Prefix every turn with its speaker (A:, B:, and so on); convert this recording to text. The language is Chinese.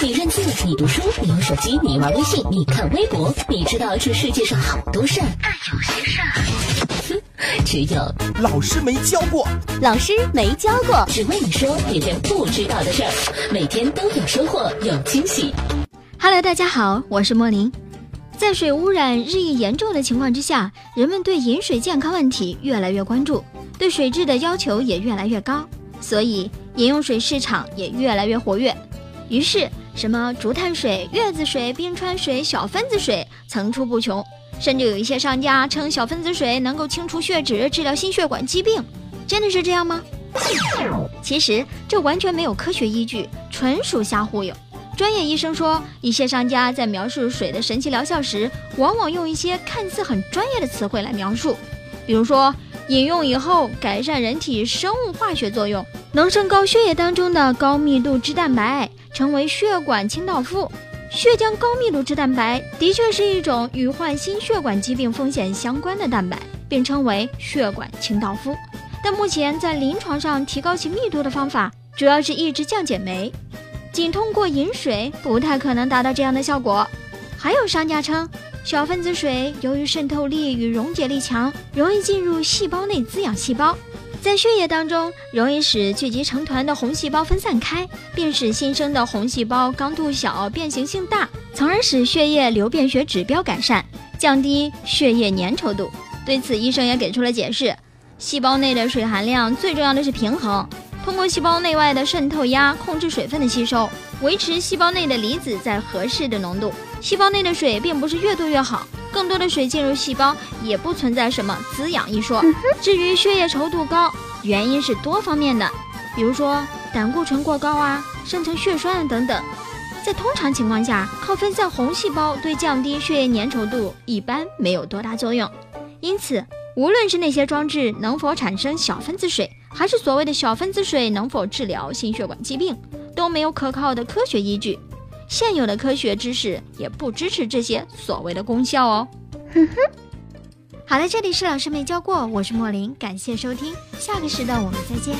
A: 你认字，你读书，你用手机，你玩微信，你看微博，你知道这世界上好多事儿，但有些事儿，哼，只有
B: 老师没教过。
C: 老师没教过，
A: 只为你说别人不知道的事儿，每天都有收获，有惊喜。
C: Hello，大家好，我是莫林。在水污染日益严重的情况之下，人们对饮水健康问题越来越关注，对水质的要求也越来越高，所以饮用水市场也越来越活跃。于是，什么竹炭水、月子水、冰川水、小分子水层出不穷，甚至有一些商家称小分子水能够清除血脂、治疗心血管疾病。真的是这样吗？其实这完全没有科学依据，纯属瞎忽悠。专业医生说，一些商家在描述水的神奇疗效时，往往用一些看似很专业的词汇来描述，比如说饮用以后改善人体生物化学作用，能升高血液当中的高密度脂蛋白，成为血管清道夫。血浆高密度脂蛋白的确是一种与患心血管疾病风险相关的蛋白，并称为血管清道夫。但目前在临床上提高其密度的方法，主要是抑制降解酶。仅通过饮水不太可能达到这样的效果。还有商家称，小分子水由于渗透力与溶解力强，容易进入细胞内滋养细胞，在血液当中容易使聚集成团的红细胞分散开，并使新生的红细胞刚度小、变形性大，从而使血液流变学指标改善，降低血液粘稠度。对此，医生也给出了解释：细胞内的水含量最重要的是平衡。通过细胞内外的渗透压控制水分的吸收，维持细胞内的离子在合适的浓度。细胞内的水并不是越多越好，更多的水进入细胞也不存在什么滋养一说。至于血液稠度高，原因是多方面的，比如说胆固醇过高啊、生成血栓啊等等。在通常情况下，靠分散红细胞对降低血液粘稠度一般没有多大作用。因此，无论是那些装置能否产生小分子水，还是所谓的小分子水能否治疗心血管疾病，都没有可靠的科学依据。现有的科学知识也不支持这些所谓的功效哦。哼哼。好了，这里是老师没教过，我是莫林，感谢收听，下个时段我们再见。